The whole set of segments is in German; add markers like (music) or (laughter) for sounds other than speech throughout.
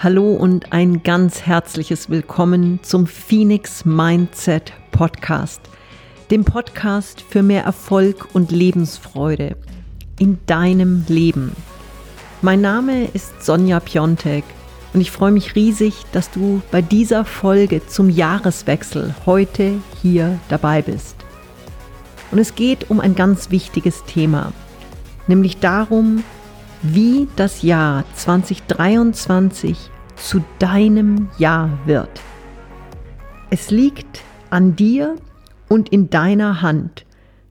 Hallo und ein ganz herzliches Willkommen zum Phoenix Mindset Podcast, dem Podcast für mehr Erfolg und Lebensfreude in deinem Leben. Mein Name ist Sonja Piontek und ich freue mich riesig, dass du bei dieser Folge zum Jahreswechsel heute hier dabei bist. Und es geht um ein ganz wichtiges Thema, nämlich darum, wie das Jahr 2023 zu deinem Jahr wird. Es liegt an dir und in deiner Hand,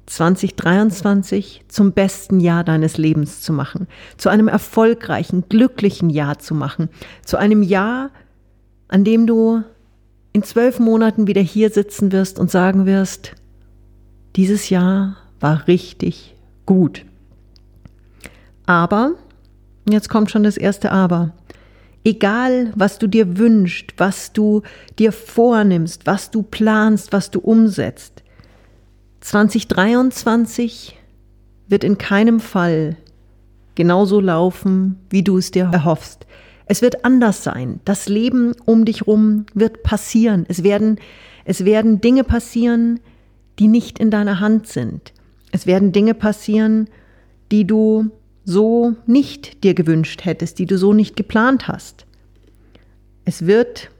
2023 zum besten Jahr deines Lebens zu machen, zu einem erfolgreichen, glücklichen Jahr zu machen, zu einem Jahr, an dem du in zwölf Monaten wieder hier sitzen wirst und sagen wirst, dieses Jahr war richtig gut. Aber, jetzt kommt schon das erste Aber, egal was du dir wünschst, was du dir vornimmst, was du planst, was du umsetzt, 2023 wird in keinem Fall genauso laufen, wie du es dir erhoffst. Es wird anders sein. Das Leben um dich rum wird passieren. Es werden, es werden Dinge passieren, die nicht in deiner Hand sind. Es werden Dinge passieren, die du so nicht dir gewünscht hättest, die du so nicht geplant hast. Es wird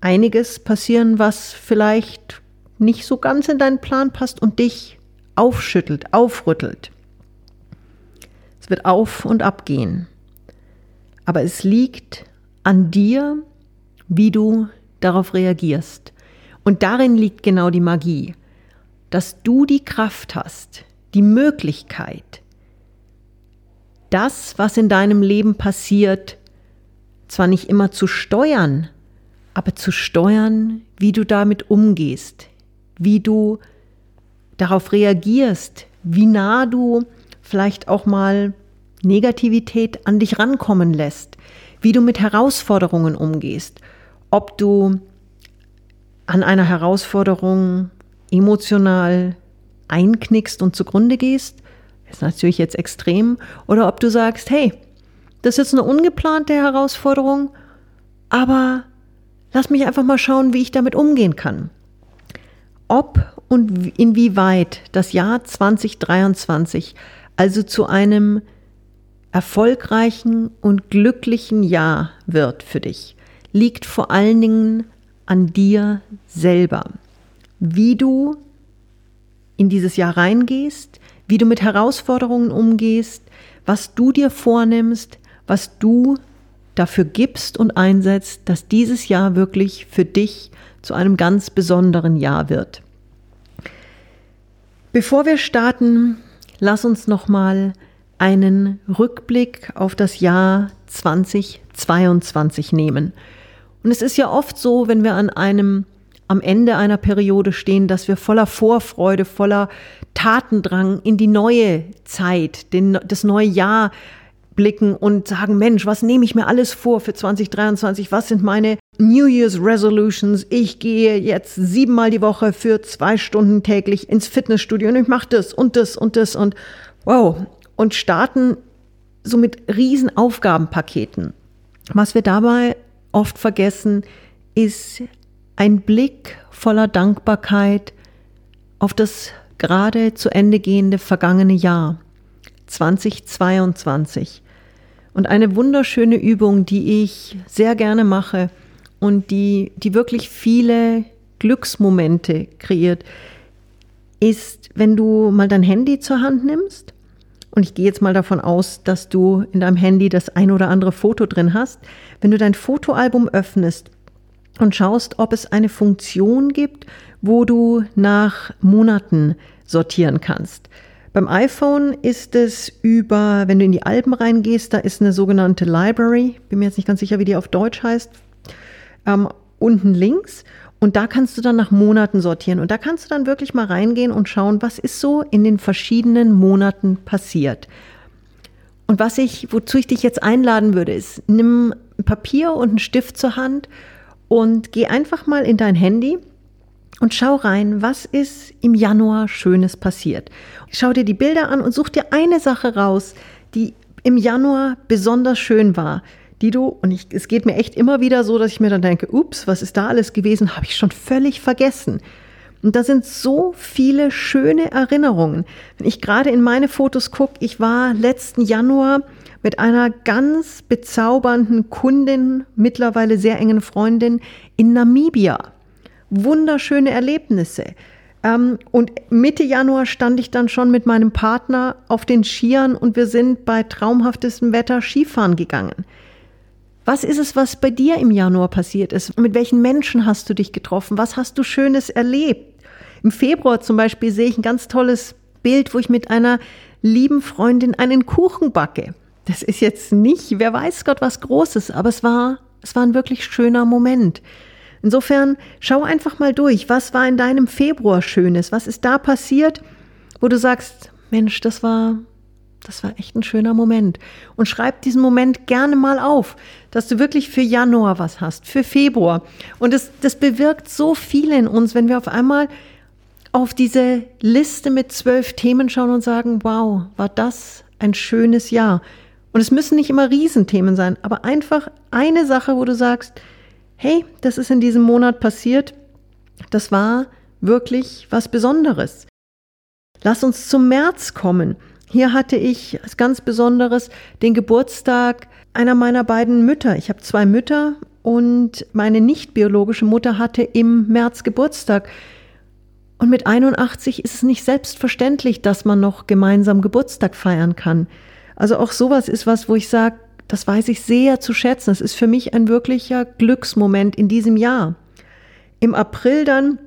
einiges passieren, was vielleicht nicht so ganz in deinen Plan passt und dich aufschüttelt, aufrüttelt. Es wird auf und ab gehen. Aber es liegt an dir, wie du darauf reagierst. Und darin liegt genau die Magie, dass du die Kraft hast, die Möglichkeit, das, was in deinem Leben passiert, zwar nicht immer zu steuern, aber zu steuern, wie du damit umgehst, wie du darauf reagierst, wie nah du vielleicht auch mal Negativität an dich rankommen lässt, wie du mit Herausforderungen umgehst, ob du an einer Herausforderung emotional einknickst und zugrunde gehst ist natürlich jetzt extrem. Oder ob du sagst, hey, das ist jetzt eine ungeplante Herausforderung, aber lass mich einfach mal schauen, wie ich damit umgehen kann. Ob und inwieweit das Jahr 2023 also zu einem erfolgreichen und glücklichen Jahr wird für dich, liegt vor allen Dingen an dir selber. Wie du in dieses Jahr reingehst, wie du mit Herausforderungen umgehst, was du dir vornimmst, was du dafür gibst und einsetzt, dass dieses Jahr wirklich für dich zu einem ganz besonderen Jahr wird. Bevor wir starten, lass uns noch mal einen Rückblick auf das Jahr 2022 nehmen. Und es ist ja oft so, wenn wir an einem am Ende einer Periode stehen, dass wir voller Vorfreude, voller Tatendrang in die neue Zeit, den, das neue Jahr blicken und sagen, Mensch, was nehme ich mir alles vor für 2023? Was sind meine New Year's Resolutions? Ich gehe jetzt siebenmal die Woche für zwei Stunden täglich ins Fitnessstudio und ich mache das und das und das und wow. Und starten so mit riesen Aufgabenpaketen. Was wir dabei oft vergessen, ist ein Blick voller Dankbarkeit auf das gerade zu Ende gehende vergangene Jahr 2022. Und eine wunderschöne Übung, die ich sehr gerne mache und die, die wirklich viele Glücksmomente kreiert, ist, wenn du mal dein Handy zur Hand nimmst. Und ich gehe jetzt mal davon aus, dass du in deinem Handy das ein oder andere Foto drin hast. Wenn du dein Fotoalbum öffnest und schaust, ob es eine Funktion gibt, wo du nach Monaten sortieren kannst. Beim iPhone ist es über, wenn du in die Alben reingehst, da ist eine sogenannte Library, bin mir jetzt nicht ganz sicher, wie die auf Deutsch heißt, ähm, unten links. Und da kannst du dann nach Monaten sortieren. Und da kannst du dann wirklich mal reingehen und schauen, was ist so in den verschiedenen Monaten passiert. Und was ich, wozu ich dich jetzt einladen würde, ist, nimm Papier und einen Stift zur Hand und geh einfach mal in dein Handy und schau rein, was ist im Januar Schönes passiert. Schau dir die Bilder an und such dir eine Sache raus, die im Januar besonders schön war, die du, und ich, es geht mir echt immer wieder so, dass ich mir dann denke, ups, was ist da alles gewesen, habe ich schon völlig vergessen. Und da sind so viele schöne Erinnerungen. Wenn ich gerade in meine Fotos gucke, ich war letzten Januar mit einer ganz bezaubernden Kundin, mittlerweile sehr engen Freundin in Namibia. Wunderschöne Erlebnisse. Ähm, und Mitte Januar stand ich dann schon mit meinem Partner auf den Skiern und wir sind bei traumhaftestem Wetter Skifahren gegangen. Was ist es, was bei dir im Januar passiert ist? Mit welchen Menschen hast du dich getroffen? Was hast du Schönes erlebt? Im Februar zum Beispiel sehe ich ein ganz tolles Bild, wo ich mit einer lieben Freundin einen Kuchen backe. Das ist jetzt nicht, wer weiß Gott, was Großes, aber es war, es war ein wirklich schöner Moment. Insofern schau einfach mal durch, was war in deinem Februar Schönes, was ist da passiert, wo du sagst, Mensch, das war, das war echt ein schöner Moment. Und schreib diesen Moment gerne mal auf, dass du wirklich für Januar was hast, für Februar. Und das, das bewirkt so viel in uns, wenn wir auf einmal auf diese Liste mit zwölf Themen schauen und sagen, wow, war das ein schönes Jahr. Und es müssen nicht immer Riesenthemen sein, aber einfach eine Sache, wo du sagst, hey, das ist in diesem Monat passiert, das war wirklich was Besonderes. Lass uns zum März kommen. Hier hatte ich als ganz Besonderes den Geburtstag einer meiner beiden Mütter. Ich habe zwei Mütter und meine nicht biologische Mutter hatte im März Geburtstag. Und mit 81 ist es nicht selbstverständlich, dass man noch gemeinsam Geburtstag feiern kann. Also auch sowas ist was, wo ich sage, das weiß ich sehr zu schätzen. Es ist für mich ein wirklicher Glücksmoment in diesem Jahr. Im April dann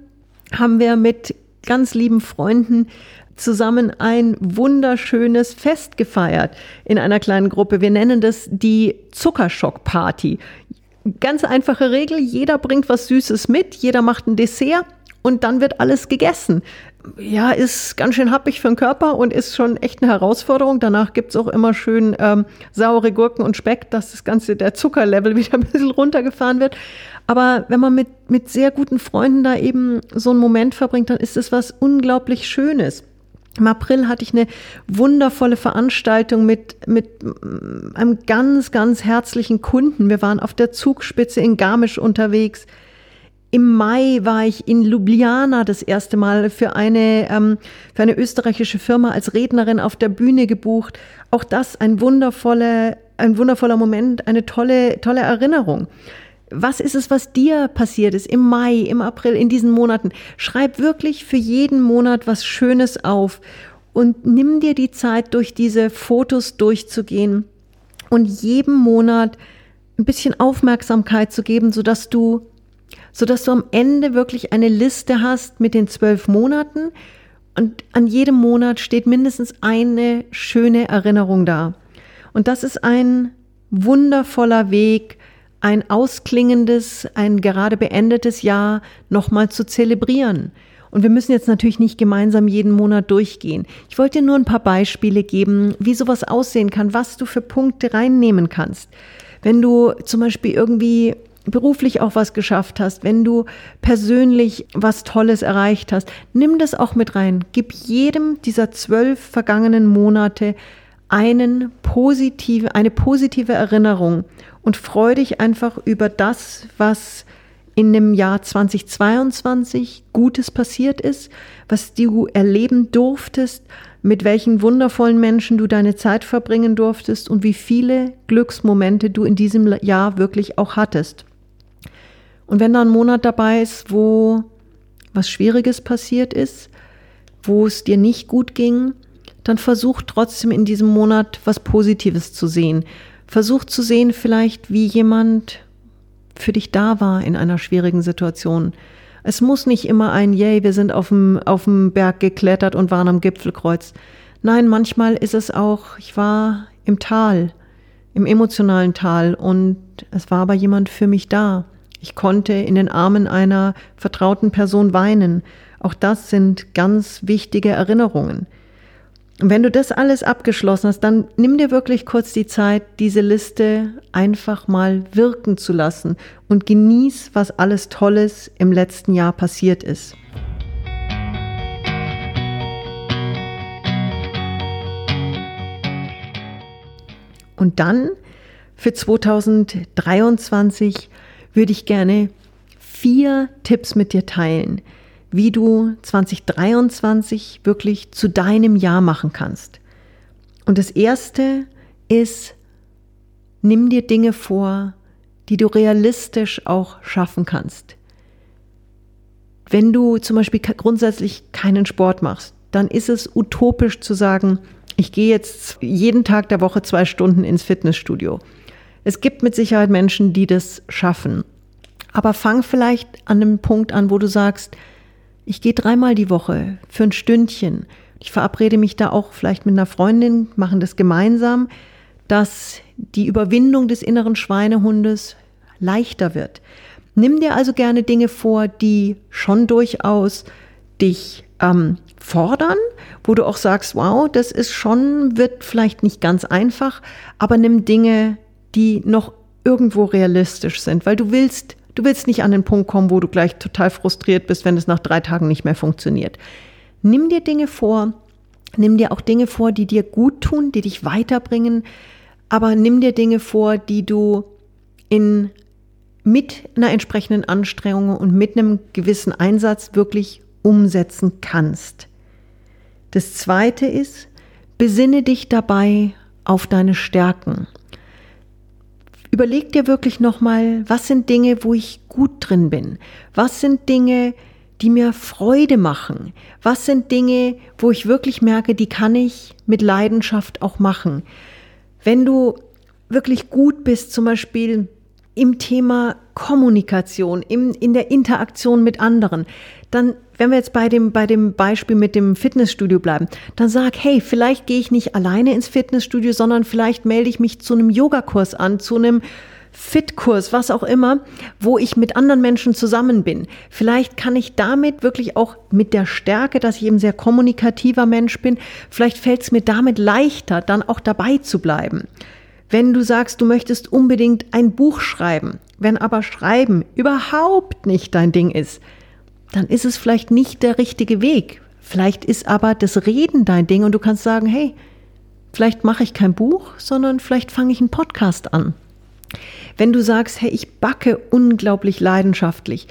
haben wir mit ganz lieben Freunden zusammen ein wunderschönes Fest gefeiert in einer kleinen Gruppe. Wir nennen das die Zuckerschock-Party. Ganz einfache Regel, jeder bringt was Süßes mit, jeder macht ein Dessert und dann wird alles gegessen. Ja, ist ganz schön happig für den Körper und ist schon echt eine Herausforderung. Danach gibt es auch immer schön ähm, saure Gurken und Speck, dass das Ganze, der Zuckerlevel (laughs) wieder ein bisschen runtergefahren wird. Aber wenn man mit, mit sehr guten Freunden da eben so einen Moment verbringt, dann ist es was unglaublich Schönes. Im April hatte ich eine wundervolle Veranstaltung mit, mit einem ganz, ganz herzlichen Kunden. Wir waren auf der Zugspitze in Garmisch unterwegs. Im Mai war ich in Ljubljana das erste Mal für eine, ähm, für eine österreichische Firma als Rednerin auf der Bühne gebucht. Auch das ein wundervoller, ein wundervoller Moment, eine tolle, tolle Erinnerung. Was ist es, was dir passiert ist im Mai, im April, in diesen Monaten? Schreib wirklich für jeden Monat was Schönes auf und nimm dir die Zeit, durch diese Fotos durchzugehen und jedem Monat ein bisschen Aufmerksamkeit zu geben, sodass du sodass du am Ende wirklich eine Liste hast mit den zwölf Monaten und an jedem Monat steht mindestens eine schöne Erinnerung da. Und das ist ein wundervoller Weg, ein ausklingendes, ein gerade beendetes Jahr nochmal zu zelebrieren. Und wir müssen jetzt natürlich nicht gemeinsam jeden Monat durchgehen. Ich wollte dir nur ein paar Beispiele geben, wie sowas aussehen kann, was du für Punkte reinnehmen kannst. Wenn du zum Beispiel irgendwie beruflich auch was geschafft hast, wenn du persönlich was Tolles erreicht hast, nimm das auch mit rein. Gib jedem dieser zwölf vergangenen Monate einen positive, eine positive Erinnerung und freu dich einfach über das, was in dem Jahr 2022 Gutes passiert ist, was du erleben durftest, mit welchen wundervollen Menschen du deine Zeit verbringen durftest und wie viele Glücksmomente du in diesem Jahr wirklich auch hattest. Und wenn da ein Monat dabei ist, wo was Schwieriges passiert ist, wo es dir nicht gut ging, dann versuch trotzdem in diesem Monat was Positives zu sehen. Versuch zu sehen vielleicht, wie jemand für dich da war in einer schwierigen Situation. Es muss nicht immer ein Yay, wir sind auf dem, auf dem Berg geklettert und waren am Gipfelkreuz. Nein, manchmal ist es auch, ich war im Tal, im emotionalen Tal und es war aber jemand für mich da. Ich konnte in den Armen einer vertrauten Person weinen. Auch das sind ganz wichtige Erinnerungen. Und wenn du das alles abgeschlossen hast, dann nimm dir wirklich kurz die Zeit, diese Liste einfach mal wirken zu lassen und genieß, was alles Tolles im letzten Jahr passiert ist. Und dann für 2023 würde ich gerne vier Tipps mit dir teilen, wie du 2023 wirklich zu deinem Jahr machen kannst. Und das erste ist, nimm dir Dinge vor, die du realistisch auch schaffen kannst. Wenn du zum Beispiel grundsätzlich keinen Sport machst, dann ist es utopisch zu sagen, ich gehe jetzt jeden Tag der Woche zwei Stunden ins Fitnessstudio. Es gibt mit Sicherheit Menschen, die das schaffen. Aber fang vielleicht an einem Punkt an, wo du sagst, ich gehe dreimal die Woche für ein Stündchen. Ich verabrede mich da auch vielleicht mit einer Freundin, machen das gemeinsam, dass die Überwindung des inneren Schweinehundes leichter wird. Nimm dir also gerne Dinge vor, die schon durchaus dich ähm, fordern, wo du auch sagst, wow, das ist schon, wird vielleicht nicht ganz einfach, aber nimm Dinge, die noch irgendwo realistisch sind, weil du willst, du willst nicht an den Punkt kommen, wo du gleich total frustriert bist, wenn es nach drei Tagen nicht mehr funktioniert. Nimm dir Dinge vor, nimm dir auch Dinge vor, die dir gut tun, die dich weiterbringen, aber nimm dir Dinge vor, die du in mit einer entsprechenden Anstrengung und mit einem gewissen Einsatz wirklich umsetzen kannst. Das zweite ist, besinne dich dabei auf deine Stärken. Überleg dir wirklich nochmal, was sind Dinge, wo ich gut drin bin? Was sind Dinge, die mir Freude machen? Was sind Dinge, wo ich wirklich merke, die kann ich mit Leidenschaft auch machen? Wenn du wirklich gut bist, zum Beispiel im Thema Kommunikation, im, in der Interaktion mit anderen, dann, wenn wir jetzt bei dem, bei dem Beispiel mit dem Fitnessstudio bleiben, dann sag, hey, vielleicht gehe ich nicht alleine ins Fitnessstudio, sondern vielleicht melde ich mich zu einem Yogakurs an, zu einem Fitkurs, was auch immer, wo ich mit anderen Menschen zusammen bin. Vielleicht kann ich damit wirklich auch mit der Stärke, dass ich eben sehr kommunikativer Mensch bin, vielleicht fällt es mir damit leichter, dann auch dabei zu bleiben. Wenn du sagst, du möchtest unbedingt ein Buch schreiben, wenn aber Schreiben überhaupt nicht dein Ding ist, dann ist es vielleicht nicht der richtige Weg. Vielleicht ist aber das Reden dein Ding und du kannst sagen, hey, vielleicht mache ich kein Buch, sondern vielleicht fange ich einen Podcast an. Wenn du sagst, hey, ich backe unglaublich leidenschaftlich,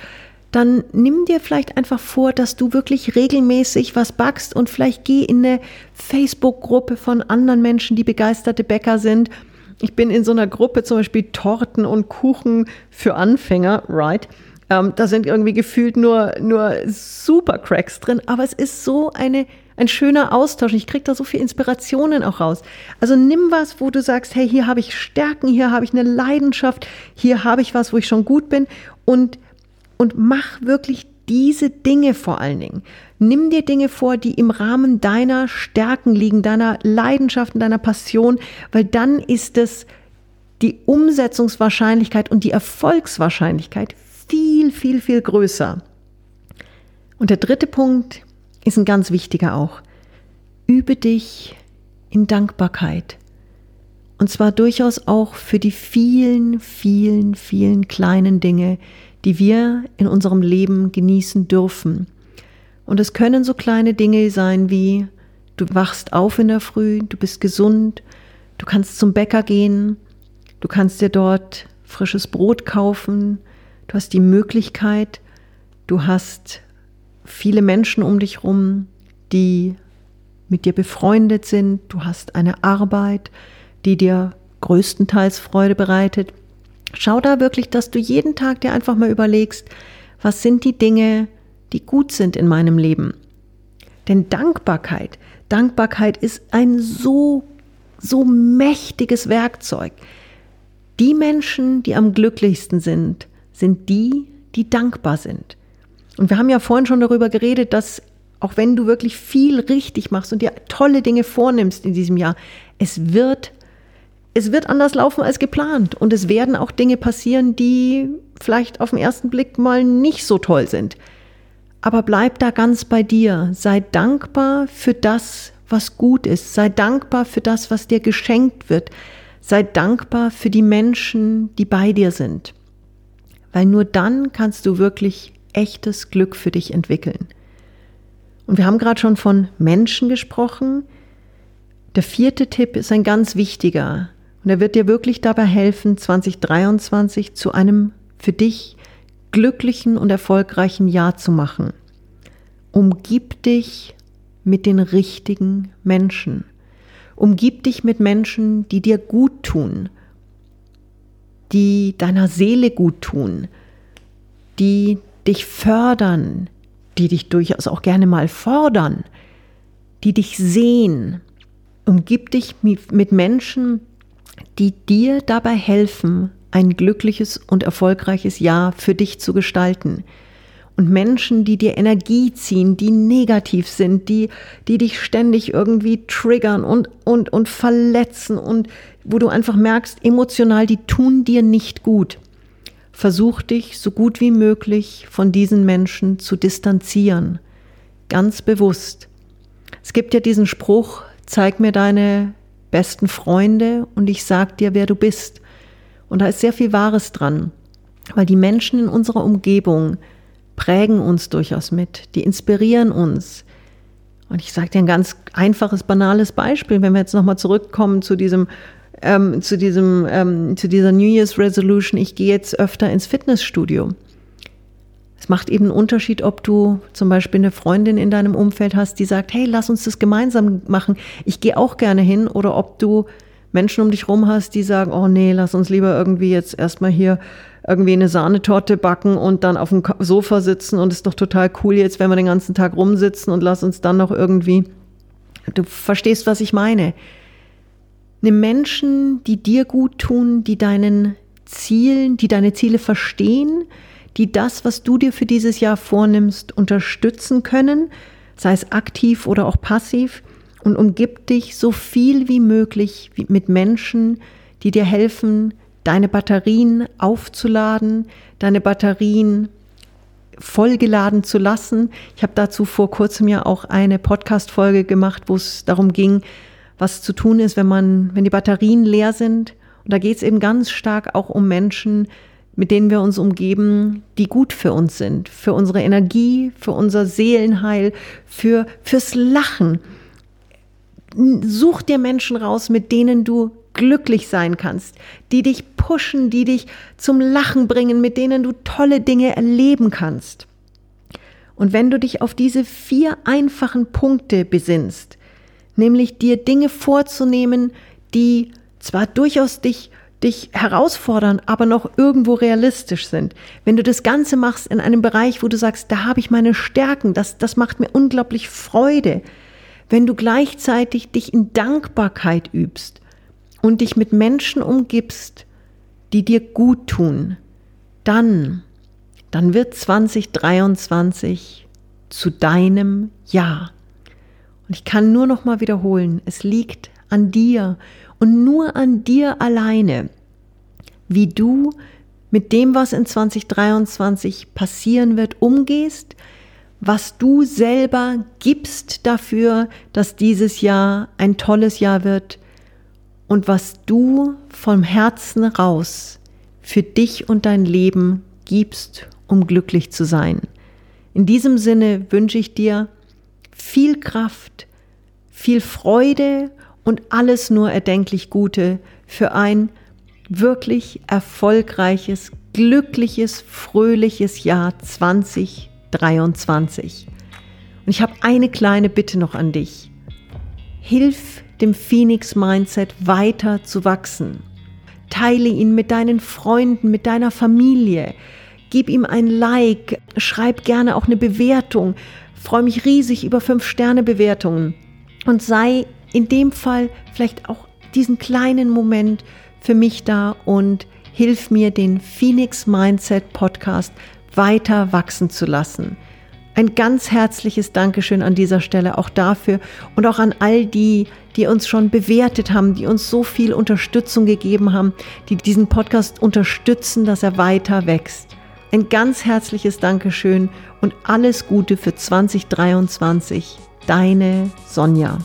dann nimm dir vielleicht einfach vor, dass du wirklich regelmäßig was backst und vielleicht geh in eine Facebook-Gruppe von anderen Menschen, die begeisterte Bäcker sind ich bin in so einer Gruppe zum Beispiel Torten und Kuchen für Anfänger, right? Ähm, da sind irgendwie gefühlt nur, nur super Cracks drin, aber es ist so eine, ein schöner Austausch. Ich kriege da so viel Inspirationen auch raus. Also nimm was, wo du sagst, hey, hier habe ich Stärken, hier habe ich eine Leidenschaft, hier habe ich was, wo ich schon gut bin und, und mach wirklich diese Dinge vor allen Dingen. Nimm dir Dinge vor, die im Rahmen deiner Stärken liegen, deiner Leidenschaften, deiner Passion, weil dann ist es die Umsetzungswahrscheinlichkeit und die Erfolgswahrscheinlichkeit viel, viel, viel größer. Und der dritte Punkt ist ein ganz wichtiger auch. Übe dich in Dankbarkeit. Und zwar durchaus auch für die vielen, vielen, vielen kleinen Dinge, die wir in unserem Leben genießen dürfen. Und es können so kleine Dinge sein wie, du wachst auf in der Früh, du bist gesund, du kannst zum Bäcker gehen, du kannst dir dort frisches Brot kaufen, du hast die Möglichkeit, du hast viele Menschen um dich rum, die mit dir befreundet sind, du hast eine Arbeit, die dir größtenteils Freude bereitet. Schau da wirklich, dass du jeden Tag dir einfach mal überlegst, was sind die Dinge, die gut sind in meinem Leben. Denn Dankbarkeit, Dankbarkeit ist ein so, so mächtiges Werkzeug. Die Menschen, die am glücklichsten sind, sind die, die dankbar sind. Und wir haben ja vorhin schon darüber geredet, dass auch wenn du wirklich viel richtig machst und dir tolle Dinge vornimmst in diesem Jahr, es wird es wird anders laufen als geplant und es werden auch Dinge passieren, die vielleicht auf den ersten Blick mal nicht so toll sind. Aber bleib da ganz bei dir. Sei dankbar für das, was gut ist. Sei dankbar für das, was dir geschenkt wird. Sei dankbar für die Menschen, die bei dir sind. Weil nur dann kannst du wirklich echtes Glück für dich entwickeln. Und wir haben gerade schon von Menschen gesprochen. Der vierte Tipp ist ein ganz wichtiger. Und er wird dir wirklich dabei helfen, 2023 zu einem für dich glücklichen und erfolgreichen Jahr zu machen. Umgib dich mit den richtigen Menschen. Umgib dich mit Menschen, die dir gut tun, die deiner Seele gut tun, die dich fördern, die dich durchaus auch gerne mal fordern, die dich sehen. Umgib dich mit Menschen, die dir dabei helfen, ein glückliches und erfolgreiches Jahr für dich zu gestalten. Und Menschen, die dir Energie ziehen, die negativ sind, die, die dich ständig irgendwie triggern und, und, und verletzen und wo du einfach merkst, emotional, die tun dir nicht gut. Versuch dich so gut wie möglich von diesen Menschen zu distanzieren. Ganz bewusst. Es gibt ja diesen Spruch, zeig mir deine besten Freunde und ich sag dir, wer du bist. Und da ist sehr viel Wahres dran, weil die Menschen in unserer Umgebung prägen uns durchaus mit, die inspirieren uns. Und ich sage dir ein ganz einfaches, banales Beispiel, wenn wir jetzt nochmal zurückkommen zu diesem, ähm, zu diesem, ähm, zu dieser New Year's Resolution, ich gehe jetzt öfter ins Fitnessstudio. Es macht eben einen Unterschied, ob du zum Beispiel eine Freundin in deinem Umfeld hast, die sagt, hey, lass uns das gemeinsam machen. Ich gehe auch gerne hin. Oder ob du Menschen um dich rum hast, die sagen, oh nee, lass uns lieber irgendwie jetzt erstmal hier irgendwie eine Sahnetorte backen und dann auf dem Sofa sitzen und ist doch total cool jetzt, wenn wir den ganzen Tag rumsitzen und lass uns dann noch irgendwie, du verstehst, was ich meine. Nimm Menschen, die dir gut tun, die deinen Zielen, die deine Ziele verstehen, die das, was du dir für dieses Jahr vornimmst, unterstützen können, sei es aktiv oder auch passiv, und umgib dich so viel wie möglich mit Menschen, die dir helfen, deine Batterien aufzuladen, deine Batterien vollgeladen zu lassen. Ich habe dazu vor kurzem ja auch eine Podcast-Folge gemacht, wo es darum ging, was zu tun ist, wenn man, wenn die Batterien leer sind. Und da geht es eben ganz stark auch um Menschen, mit denen wir uns umgeben, die gut für uns sind, für unsere Energie, für unser Seelenheil, für, fürs Lachen. Such dir Menschen raus, mit denen du glücklich sein kannst, die dich pushen, die dich zum Lachen bringen, mit denen du tolle Dinge erleben kannst. Und wenn du dich auf diese vier einfachen Punkte besinnst, nämlich dir Dinge vorzunehmen, die zwar durchaus dich dich herausfordern, aber noch irgendwo realistisch sind. Wenn du das Ganze machst in einem Bereich, wo du sagst, da habe ich meine Stärken, das, das macht mir unglaublich Freude. Wenn du gleichzeitig dich in Dankbarkeit übst und dich mit Menschen umgibst, die dir gut tun, dann, dann wird 2023 zu deinem Jahr. Und ich kann nur noch mal wiederholen, es liegt an dir und nur an dir alleine, wie du mit dem, was in 2023 passieren wird, umgehst, was du selber gibst dafür, dass dieses Jahr ein tolles Jahr wird, und was du vom Herzen raus für dich und dein Leben gibst, um glücklich zu sein. In diesem Sinne wünsche ich dir viel Kraft, viel Freude und alles nur erdenklich Gute für ein wirklich erfolgreiches, glückliches, fröhliches Jahr 2023. Und ich habe eine kleine Bitte noch an dich. Hilf dem Phoenix Mindset weiter zu wachsen. Teile ihn mit deinen Freunden, mit deiner Familie. Gib ihm ein Like, schreib gerne auch eine Bewertung. Freue mich riesig über 5-Sterne-Bewertungen. Und sei in dem Fall vielleicht auch diesen kleinen Moment für mich da und hilf mir, den Phoenix Mindset Podcast weiter wachsen zu lassen. Ein ganz herzliches Dankeschön an dieser Stelle auch dafür und auch an all die, die uns schon bewertet haben, die uns so viel Unterstützung gegeben haben, die diesen Podcast unterstützen, dass er weiter wächst. Ein ganz herzliches Dankeschön und alles Gute für 2023. Deine Sonja.